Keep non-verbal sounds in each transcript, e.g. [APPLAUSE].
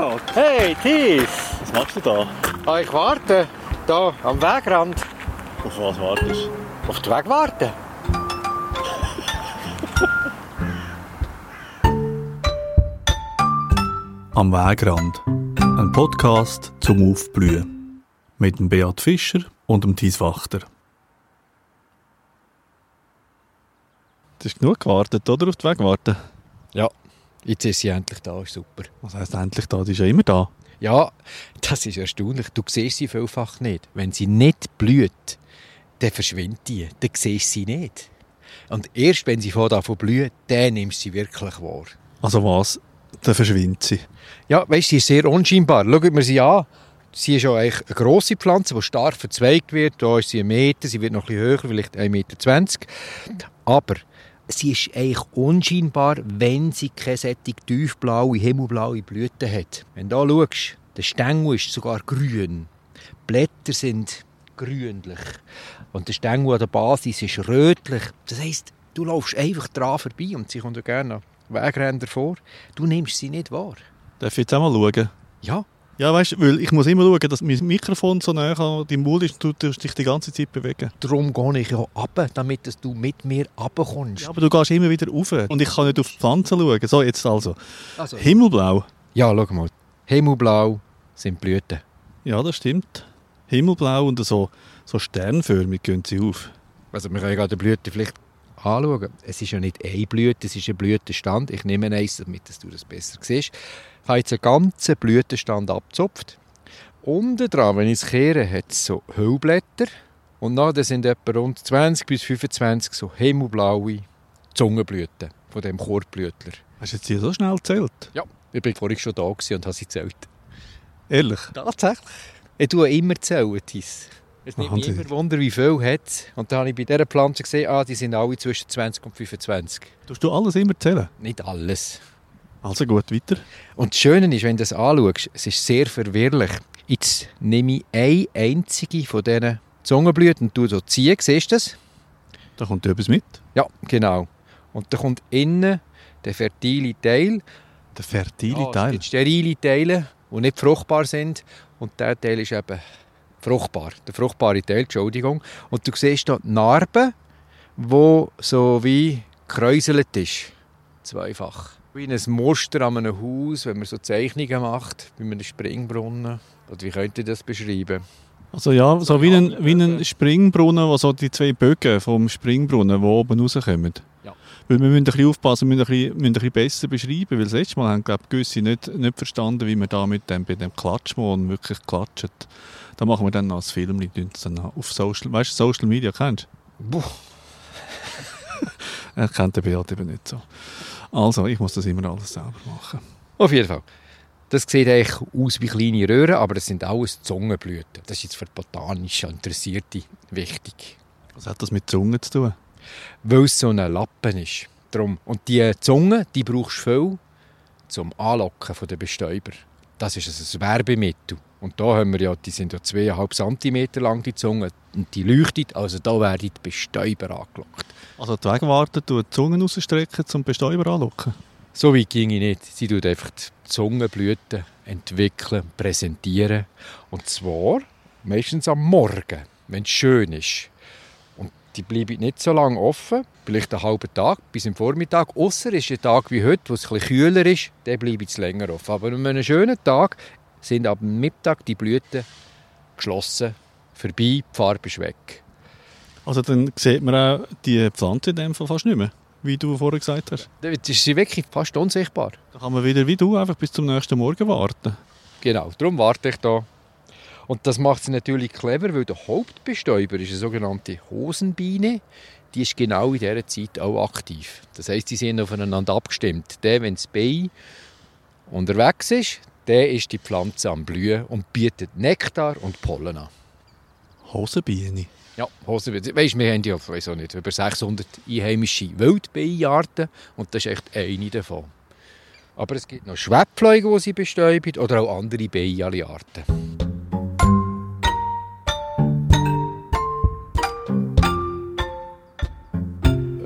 Beat! Hey, Thies! Was machst du da? Ah, ich warte. Da, am Wegrand. Auf was wartest du? Auf den Weg warten. Am Wegrand. Ein Podcast zum Aufblühen. Mit dem Beat Fischer und dem Thies Wachter. Du hast genug gewartet, oder? Auf den Weg warten. Ja, jetzt ist sie endlich da, ist super. Was heisst endlich da? Die ist ja immer da. Ja, das ist erstaunlich. Du siehst sie vielfach nicht. Wenn sie nicht blüht, dann verschwindet die. Dann siehst du sie nicht. Und erst wenn sie von davon blüht, dann nimmst du sie wirklich wahr. Also was? Dann verschwindet sie. Ja, weißt du, sie ist sehr unscheinbar. Schaut mir sie an. Sie ist ja eigentlich eine grosse Pflanze, die stark verzweigt wird. Da ist sie ein Meter, sie wird noch ein bisschen höher, vielleicht 1,20 Meter. Aber sie ist eigentlich unscheinbar, wenn sie keine solche tiefblaue, himmelblaue Blüten hat. Wenn du hier schaust, der Stängel ist sogar grün. Die Blätter sind grünlich. Und der Stängel an der Basis ist rötlich. Das heisst, du laufst einfach dran vorbei und sie kommt ja gerne Wegränder vor. Du nimmst sie nicht wahr. Darf ich jetzt auch mal schauen? Ja, Ja, weißt du, weil ich muss immer schauen, dass mein Mikrofon so nah an deinem Mund ist und du tust dich die ganze Zeit bewegen. darum gehe ich ja runter, damit dass du mit mir runterkommst. Ja, aber du gehst immer wieder rauf. Und ich kann nicht auf die Pflanzen schauen. So, jetzt also. Also, Himmelblau. ja, schau mal. Himmelblau sind Blüten. Ja, das stimmt. Himmelblau und so, so sternförmig gehen sie auf. Also wir können gerade die Blüte vielleicht anschauen. Es ist ja nicht eine Blüte, es ist ein Blütenstand. Ich nehme eins, damit du das besser siehst. Habe jetzt einen ganzen Blütenstand abgezupft. Unten dran, wenn ich es kehre, hat es so Hüllblätter. Und dann sind etwa rund 20 bis 25 so himmelblaue Zungenblüten von dem Chorblütler. Hast du jetzt hier so schnell gezählt? Ja, ich bin vorhin schon da und habe sie gezählt. Ehrlich? Tatsächlich? Ich tue immer zählen, Tis. Es nimmt mich immer Wunder, wie viel hat. Und dann habe ich bei dieser Pflanze gesehen, ah, die sind alle zwischen 20 und 25. Tust du alles immer zählen? Nicht alles. Also gut, weiter. Und das Schöne ist, wenn du das anschaust, es ist sehr verwirrlich. Jetzt nehme ich eine einzige von diesen Zungenblüten und tue so ziehen. Siehst du das? Da kommt etwas mit. Ja, genau. Und da kommt innen der fertile Teil. Der fertile es Teil. gibt sterile Teile, die nicht fruchtbar sind. Und der Teil ist eben fruchtbar. Der fruchtbare Teil, Entschuldigung. Und du siehst hier die Narbe, die so wie gekräuselt ist. Zweifach. Wie ein Muster an einem Haus, wenn man so Zeichnungen macht, bei einem Springbrunnen. Oder wie könnt ihr das beschreiben? Also ja, so wie ein, wie ein Springbrunnen, wo so die zwei Bögen vom Springbrunnen, die oben rauskommen. Ja. Weil wir müssen ein bisschen aufpassen, wir müssen ein bisschen, müssen ein bisschen besser beschreiben, weil das letzte Mal haben glaube ich, gewisse nicht, nicht verstanden, wie man da mit dem, bei dem Klatschmon wirklich klatscht. Da machen wir dann noch als Film, dann auf Social, weißt du, Social Media kennst du? [LAUGHS] Er kennt den Beat eben nicht so. Also, ich muss das immer alles selber machen. Auf jeden Fall. Das sieht eigentlich aus wie kleine Röhren, aber das sind alles Zungenblüten. Das ist jetzt für botanisch Interessierte wichtig. Was hat das mit Zunge zu tun? weil es so ein Lappen ist. Drum. Und die Zunge, die brauchst du viel zum Anlocken der Bestäuber. Das ist also ein Werbemittel. Und da haben wir ja, die sind ja 2,5 cm lang, die Zunge. Und die leuchtet, also da werden die Bestäuber angelockt. Also die Wegwarte tut die Zungen rausstrecken, zum Bestäuber anlocken. So weit ging ich nicht. Sie tut einfach die Zungenblüten entwickeln, präsentieren. Und zwar meistens am Morgen, wenn es schön ist. Und die bleiben nicht so lange offen, vielleicht einen halben Tag bis im Vormittag. Ausser ist ein Tag wie heute, wo es bisschen kühler ist, dann bleiben sie länger offen. Aber an einem schönen Tag sind ab Mittag die Blüten geschlossen, vorbei, die Farbe ist weg. Also dann sieht man auch die Pflanze in dem Fall fast nicht mehr, wie du vorher gesagt hast. Dann ist sie wirklich fast unsichtbar. Da kann man wieder wie du einfach bis zum nächsten Morgen warten. Genau, darum warte ich da. Und das macht sie natürlich clever, weil der Hauptbestäuber ist eine sogenannte Hosenbiene. Die ist genau in dieser Zeit auch aktiv. Das heißt, sie sind aufeinander abgestimmt. Der, wenn das Bein unterwegs ist, der ist die Pflanze am Blühen und bietet Nektar und Pollen an. Hosenbiene. Ja, Hosenbiene. Weißt, wir haben ja weiss auch nicht, über 600 einheimische Wildbienenarten und das ist echt eine davon. Aber es gibt noch Schwebfliegen, die sie bestäuben oder auch andere Bienenarten.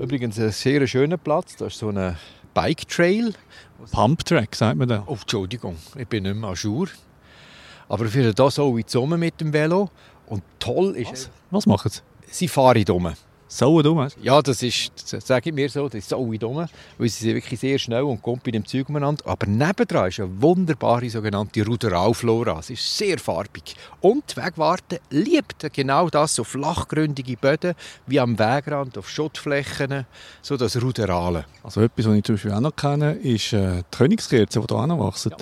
Übrigens ein sehr schöner Platz. Da ist so ein Bike Trail. Pump Track, sagt man da. Oh, Entschuldigung, ich bin nicht mehr an Jour. Aber für das auch in Sommer mit dem Velo. Und toll ist, Was, Was machen sie? sie fahren dumm. So dumm. Ja, das ist, sage ich mir so, das ist so dumm, weil sie sind wirklich sehr schnell und kommt bei dem Zeug umeinander. Aber nebendran ist eine wunderbare sogenannte Ruderalflora. Es ist sehr farbig. Und die Wegwarte liebt genau das, so flachgründige Böden, wie am Wegrand, auf Schottflächen, so das Ruderale. Also etwas, was ich zum Beispiel auch noch kenne, ist äh, die Königskerze, die hier auch noch wachsen.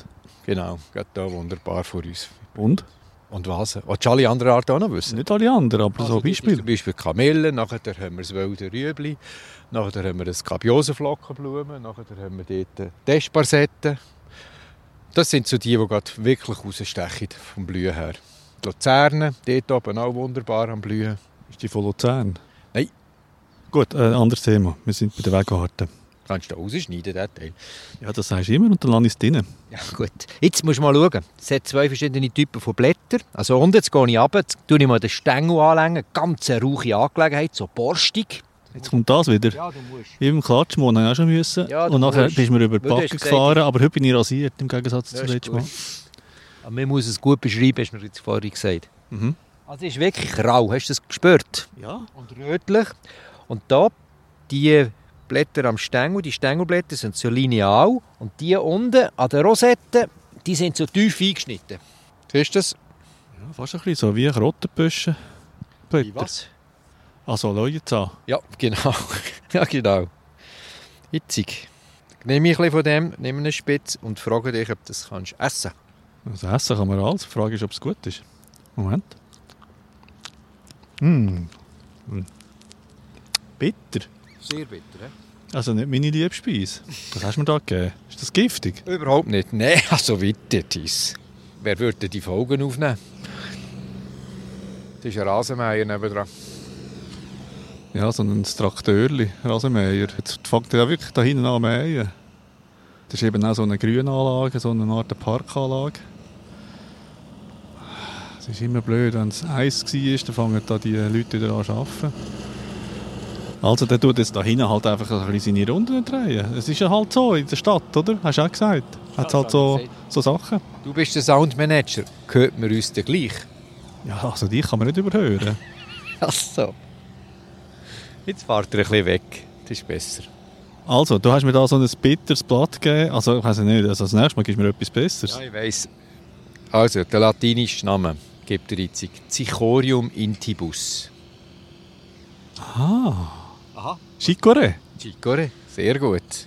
Genau, geht da wunderbar vor uns. Und? Und was? Willst du alle anderen Arten auch noch wissen? Nicht alle anderen, aber Also, so Beispiele. Zum Beispiel Kamille, nachher haben wir das wilde Rüebli, nachher haben wir das Skabiosenflockenblumen, nachher haben wir dort Desparsette. Das sind so die, die gerade wirklich rausstechen vom Blühen her. Die Luzerne, dort oben auch wunderbar am Blühen. Ist die von Luzern? Nein. Gut, äh, anderes Thema. Wir sind bei den Wegwarten. Kannst du rausschneiden, den Teil. Ja, das sagst du immer und dann lasse ich es drin. Ja, gut. Jetzt musst du mal schauen. Es hat zwei verschiedene Typen von Blättern. Also unten, jetzt gehe ich runter, jetzt tue ich mal den Stängel anlängen. Ganz eine rauche Angelegenheit, so borstig. Jetzt kommt das wieder. Ja, du musst. Beim Klatschmond habe ich auch schon müssen. Ja, und nachher musst. bist du mir über die Backe gefahren, aber heute bin ich rasiert, im Gegensatz ist letzten Mal. Aber man muss es gut beschreiben, hast du mir jetzt vorhin gesagt. Mhm. Also es ist wirklich rau, hast du das gespürt? Ja. Und rötlich. Und da, die Blätter am Stängel, die Stängelblätter sind so lineal. Und die unten an der Rosette, die sind so tief eingeschnitten. Siehst du das? ja, fast ein bisschen so wie Krottenbüsche. Wie was? Also Leute Ja, [LAUGHS] genau. ja, genau. Hitzig. Nehme ich ein bisschen von dem, nehme einen Spitz und frage dich, ob du das kannst essen Also essen kann man alles. Die Frage ist, ob es gut ist. Moment. Mm. Mm. Bitter. Sehr bitter, Also nicht meine Liebspeise. Was hast du mir da gegeben? Ist das giftig? Überhaupt nicht. Nein, also dies. Wer würde die Folgen aufnehmen? Das ist ein Rasenmäher nebendran. Ja, so ein Traktörli, Rasenmäher. Jetzt fängt er ja wirklich da hinten an zu mähen. Das ist eben auch so eine Grünanlage, so eine Art Parkanlage. Es ist immer blöd, wenn es heiß war, dann fangen da die Leute wieder an zu arbeiten. Also der tut jetzt da hinten halt einfach ein bisschen seine Runden drehen. Es ist ja halt so in der Stadt, oder? Hast du auch gesagt? Hat Ja, halt so, so Sachen. Du bist der Soundmanager. Hört man uns denn gleich? Ja, also die kann man nicht überhören. [LAUGHS] Ach so. Jetzt fahrt ihr ein bisschen weg. Das ist besser. Also, du hast mir da so ein bitteres Blatt gegeben. Also, ich weiß nicht, also das nächste Mal gibst du mir etwas Besseres. Ja, ich weiss. Also, der latinische Name gibt er jetzt. Cichorium intibus. Ah, Aha. Chicorée. Chicore. Sehr gut.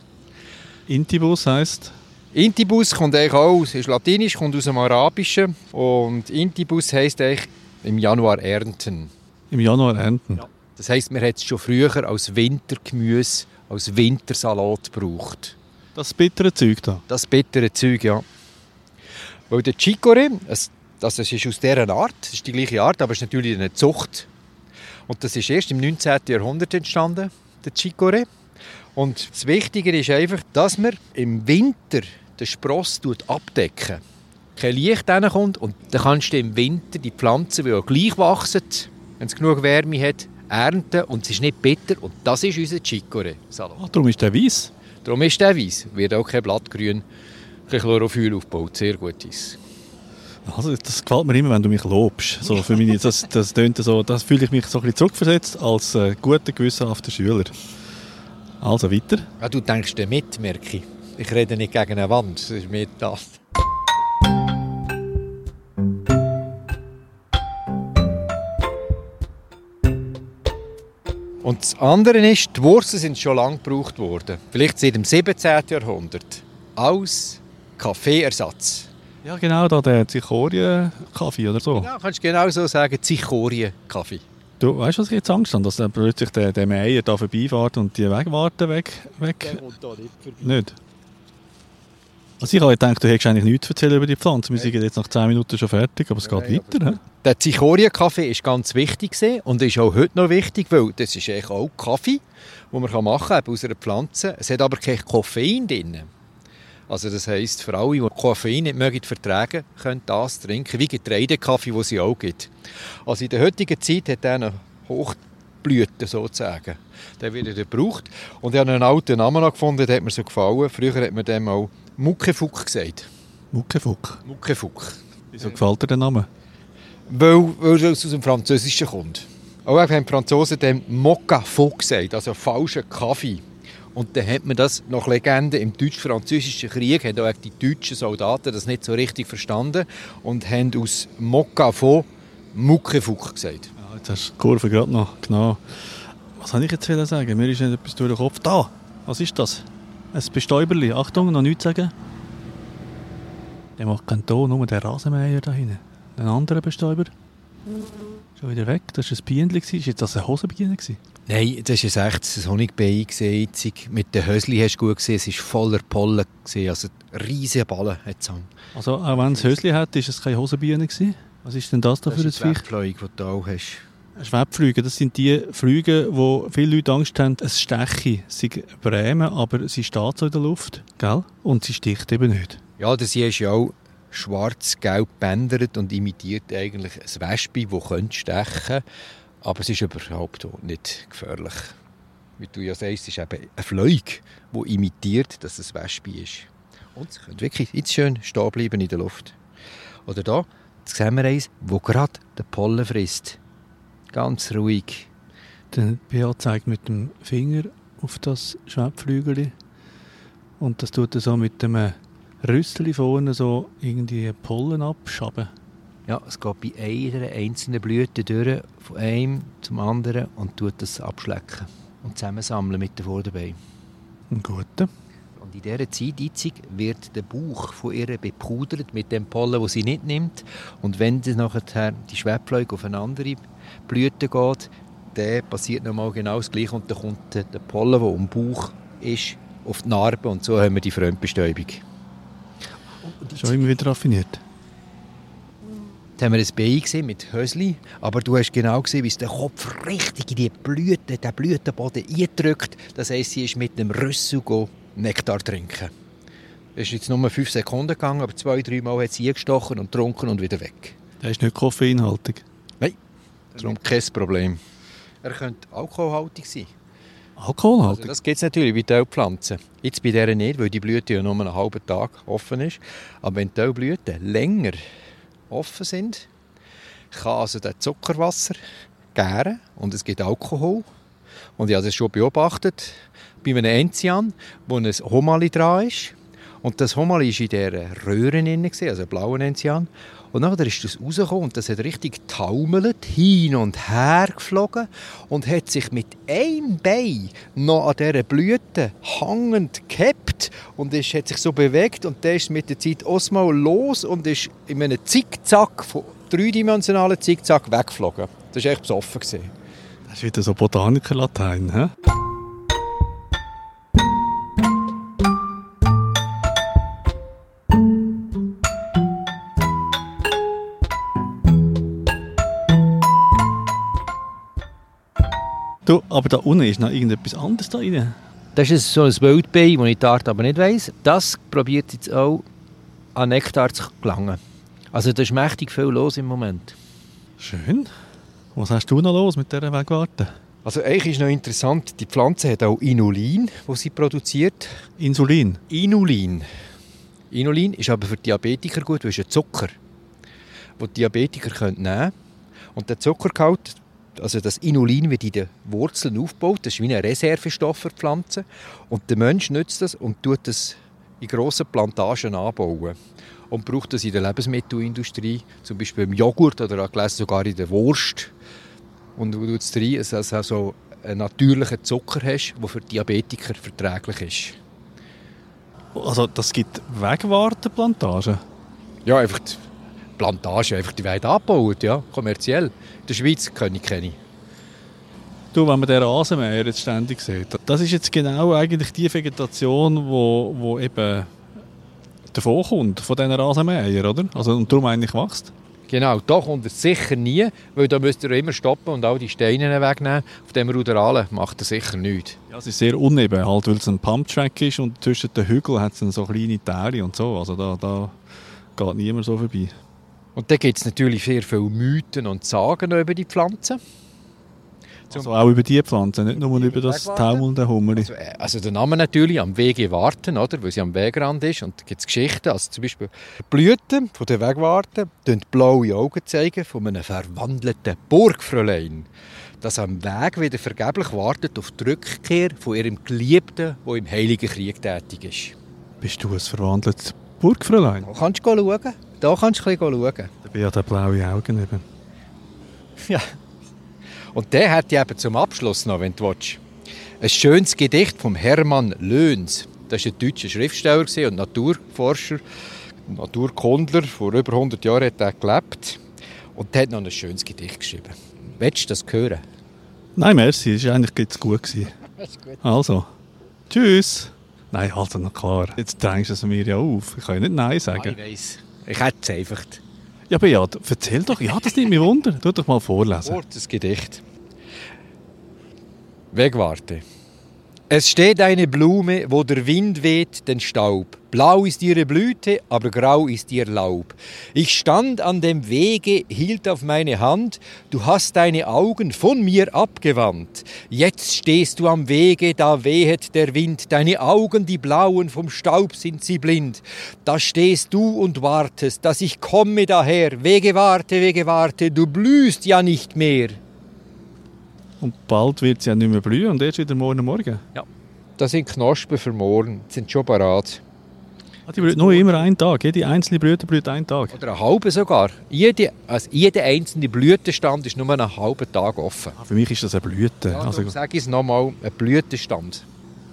Intibus heisst, Intibus kommt eigentlich auch aus, ist latinisch, kommt aus dem Arabischen. Und Intibus heisst eigentlich im Januar ernten. im Januar ernten. Das heisst, man hat es schon früher als Wintergemüse, als Wintersalat gebraucht. Das bittere Zeug da. Das bittere Zeug, ja. Weil der Chicorée, es, das ist aus dieser Art, es ist die gleiche Art, aber es ist natürlich eine Zucht. Und das ist erst im 19. Jahrhundert entstanden, der Chicorée. Und das Wichtige ist einfach, dass man im Winter den Spross abdecken kein Licht kommt und dann kannst du im Winter die Pflanzen, die auch gleich wachsen, wenn es genug Wärme hat, ernten und es ist nicht bitter und das ist unser Chicorée-Salat. Ah, darum ist der weiß. Darum ist der weiß. Wird auch kein Blattgrün, kein Chlorophyll aufgebaut. Sehr gut ist. Also, das gefällt mir immer, wenn du mich lobst. So, für mich, das, das, so, das fühle ich mich so ein bisschen zurückversetzt als äh, guter, gewissenhafter Schüler. Also, weiter. Ja, du denkst dir mit, merke ich. Ich rede nicht gegen eine Wand, das ist mehr das. Und das andere ist, die Wurzeln sind schon lange gebraucht worden. Vielleicht seit dem 17. Jahrhundert. Als Kaffeeersatz. Ja, genau, da der Zichorien-Kaffee oder so. Ja, kannst du genau so sagen, Zichorien-Kaffee. Du weißt, was ich jetzt Angst habe? Dass dann plötzlich der, der Meier da vorbeifährt und die Wegwarten weg. weg. kommt da nicht vorbei. Nicht? Also ich habe gedacht, du hättest eigentlich nichts erzählen über die Pflanze. Wir sind jetzt nach 10 Minuten schon fertig, aber es geht Nein, weiter. hä? Der Zichorien-Kaffee ist ganz wichtig und ist auch heute noch wichtig, weil das ist eigentlich auch Kaffee, den man machen kann, eben aus einer Pflanze. Es hat aber kein Koffein drin. Also das heisst, für alle, die Koffein nicht mögen vertragen, können das trinken, wie Getreidekaffee, wo sie auch gibt. Also in der heutigen Zeit hat er eine Blüten sozusagen. Der wird gebraucht. Und ich habe einen alten Namen noch gefunden, der hat mir so gefallen. Früher hat man dem auch Muckefuck gesagt. Muckefuck. Muckefuck. Wieso gefällt dir der Name? Weil, weil es aus dem Französischen kommt. Auch haben die Franzosen dem Mocafo gesagt, also falschen Kaffee. Und dann hat man das nach Legende im deutsch-französischen Krieg, haben auch die deutschen Soldaten das nicht so richtig verstanden und haben aus Mocafo Muckefuck gesagt. Ja, jetzt hast du die Kurve gerade noch genau. Was soll ich jetzt sagen? Mir ist nicht etwas durch den Kopf. Da! Was ist das? Ein Bestäuberli. Achtung, noch nichts sagen. Der macht keinen Ton, nur der Rasenmäher da hinten. Ein anderer Bestäuber. Schon wieder weg. Das war ein Bienenli. Ist jetzt das eine Hosenbiene? Nein, das war ein echtes Honigbein. Mit den Hösli hast du gut gesehen, es war voller Pollen. gewesen, Also riesige Ballen hat es. Also, auch wenn es Hösli hat, ist es keine Hosenbiene. Gewesen. Was ist denn das da Das für ein ist Viech? Wegflug, das du auch hast. Schwebflüge, das sind die Flüge, wo viele Leute Angst haben, es steche. Sie bremen, aber sie steht so in der Luft, gell? Und sie sticht eben nicht. Ja, das hier ist ja auch schwarz-gelb bändert und imitiert eigentlich ein Wespe, das könnte stechen aber es ist überhaupt nicht gefährlich. Wie du ja sagst, es ist eben ein Fleug, der imitiert, dass es Wespe ist. Und es könnte wirklich jetzt schön stehen bleiben in der Luft. Oder da, jetzt sehen wir eins, wo gerade den Pollen frisst. Ganz ruhig. Der Bea zeigt mit dem Finger auf das Schwebflügel und das tut er so mit dem Rüsseli vorne so irgendwie Pollen abschaben. Ja, es geht bei einer einzelnen Blüte durch, von einem zum anderen und tut das abschlecken und zusammensammeln mit den Vorderbeinen. Ein guter. Und in dieser Zeit jetzt wird der Bauch von ihr bepudert mit dem Pollen, das sie nicht nimmt. Und wenn dann nachher die Schwebfleuge auf eine andere Blüte geht, dann passiert nochmal genau das Gleiche und dann kommt der Pollen, der am Bauch ist, auf die Narbe und so haben wir die Fremdbestäubung. Schon immer wieder raffiniert. Jetzt haben wir ein Bein gesehen mit Hösli, aber du hast genau gesehen, wie es den Kopf richtig in die Blüte, den Blütenboden eindrückt. Das heisst, sie ist mit dem Rüssel Nektar trinken. Es ist jetzt nur fünf Sekunden gegangen, aber zwei, drei Mal hat sie eingestochen und getrunken und wieder weg. Der ist nicht koffeinhaltig. Darum kein Problem. Er könnte alkoholhaltig sein. Also Alkoholhaltig? das gibt es natürlich bei Teilpflanzen. Jetzt bei dieser nicht, weil die Blüte ja nur einen halben Tag offen ist. Aber wenn Teilblüten länger offen sind, kann also der Zuckerwasser gären und es gibt Alkohol. Und ich habe das schon beobachtet bei einem Enzian, wo ein Homali dran ist. Und das Homali war in dieser Röhre drin, also blauen Enzian. Und dann ist das rausgekommen und das hat richtig taumelt, hin und her geflogen und hat sich mit einem Bein noch an dieser Blüte hangend gehabt und ist, hat sich so bewegt und der ist mit der Zeit osmal los und ist in einem Zickzack, dreidimensionalen Zickzack weggeflogen. Das war echt besoffen. Das ist wieder so Botaniker-Latein. hä? Aber da unten ist noch irgendetwas anderes da rein. Das ist so ein Wildbein, das ich die Art aber nicht weiss. Das probiert jetzt auch an Nektar zu gelangen. Also da ist mächtig viel los im Moment. Schön. Was hast du noch los mit dieser Wegwarte? Also eigentlich ist noch interessant, die Pflanze hat auch Inulin, das sie produziert. Insulin. Inulin. Inulin ist aber für Diabetiker gut, weil es ist ein Zucker, den die Diabetiker können nehmen können. Und der Zuckergehalt, also das Inulin wird in den Wurzeln aufgebaut, das ist wie ein Reservestoff für die Pflanze. Und der Mensch nutzt das und tut das in grossen Plantagen anbauen. Und braucht das in der Lebensmittelindustrie, zum Beispiel im Joghurt oder gelesen, sogar in der Wurst. Und du tut es rein, dass du also einen natürlichen Zucker hast, der für Diabetiker verträglich ist. Also das gibt Wegwartenplantagen. Ja, einfach die Plantage, einfach die werden abgebaut, ja, kommerziell. In der Schweiz kenne ich keine. Du, wenn man den Rasenmäher jetzt ständig sieht, das ist jetzt genau eigentlich die Vegetation, wo, wo eben davon kommt, von diesen Rasenmähern, oder? Also, und darum eigentlich wächst. Genau, da kommt er sicher nie, weil da müsst ihr immer stoppen und all die Steine wegnehmen. Auf dem Ruderalen macht er sicher nichts. Ja, es ist sehr uneben, halt, weil es ein Pumptrack ist und zwischen den Hügeln hat es so kleine Täle und so. Also da, da geht niemand so vorbei. Und dann gibt es natürlich sehr viele Mythen und Sagen über die Pflanzen. Also auch über die Pflanzen, nicht nur über das taumelnde Hummerli. Also, äh, also der Name natürlich, am Wege warten, oder? weil sie am Wegrand ist. Und da gibt es Geschichten, also zum Beispiel die Blüten von der Wegwarten zeigen blaue Augen zeigen von einem verwandelten Burgfräulein, das am Weg wieder vergeblich wartet auf die Rückkehr von ihrem Geliebten, der im Heiligen Krieg tätig ist. Bist du ein verwandeltes Burgfräulein? Da kannst du schauen. Da kannst du ein bisschen schauen. Da bin ja der blaue Augen eben. [LAUGHS] Ja. Und der hat ja eben zum Abschluss noch, wenn du willst, ein schönes Gedicht von Hermann Löhns. Das war ein deutscher Schriftsteller und Naturforscher, Naturkundler. Vor über 100 Jahren hat er gelebt. Und der hat noch ein schönes Gedicht geschrieben. Willst du das hören? Nein, merci, es war eigentlich jetzt gut. Gewesen. [LAUGHS] Also, tschüss. Nein, also noch klar. Jetzt drängst du es mir ja auf. Ich kann ja nicht Nein sagen. ich weiss. Ich hätte es einfach. Ja, Beat, erzähl doch. Ja, das nimmt mich Wunder. Tu doch mal vorlesen. Kurzes Gedicht. Wegwarte. Es steht eine Blume, wo der Wind weht den Staub. Blau ist ihre Blüte, aber grau ist ihr Laub. Ich stand an dem Wege, hielt auf meine Hand, du hast deine Augen von mir abgewandt. Jetzt stehst du am Wege, da wehet der Wind, deine Augen, die blauen, vom Staub sind sie blind. Da stehst du und wartest, dass ich komme daher. Wege warte, Wege warte, du blühst ja nicht mehr. Und bald wird sie ja nicht mehr blühen und erst wieder morgen Morgen. Das sind Knospen für morgen, die sind schon parat. Ah, die blüht nur immer einen Tag. Jede einzelne Blüte blüht einen Tag. Oder eine halbe sogar. Jede, also jeder einzelne Blütenstand ist nur einen halben Tag offen. Ah, für mich ist das eine Blüte. Also, Also, sage ich es nochmal, ein Blütenstand.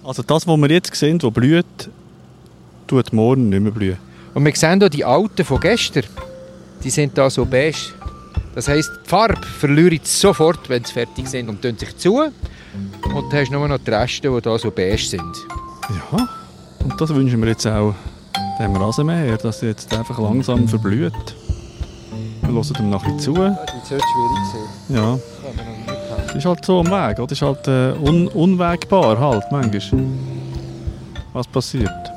also das, was wir jetzt sehen, das blüht, tut morgen nicht mehr blühen. Und wir sehen hier die alten von gestern. Die sind da so beige. Das heisst, die Farbe verliert sofort, wenn sie fertig sind und tun sich zu. Und dann hast du nur noch die Reste, die da so beige sind. Ja, und das wünschen wir jetzt auch dem Rasenmäher, dass er jetzt einfach langsam verblüht. Wir hören ihm bisschen zu. Das wird schwierig sein. Ja, das ist halt so am Weg, oder? Das ist halt äh, un unwägbar halt manchmal. Was passiert?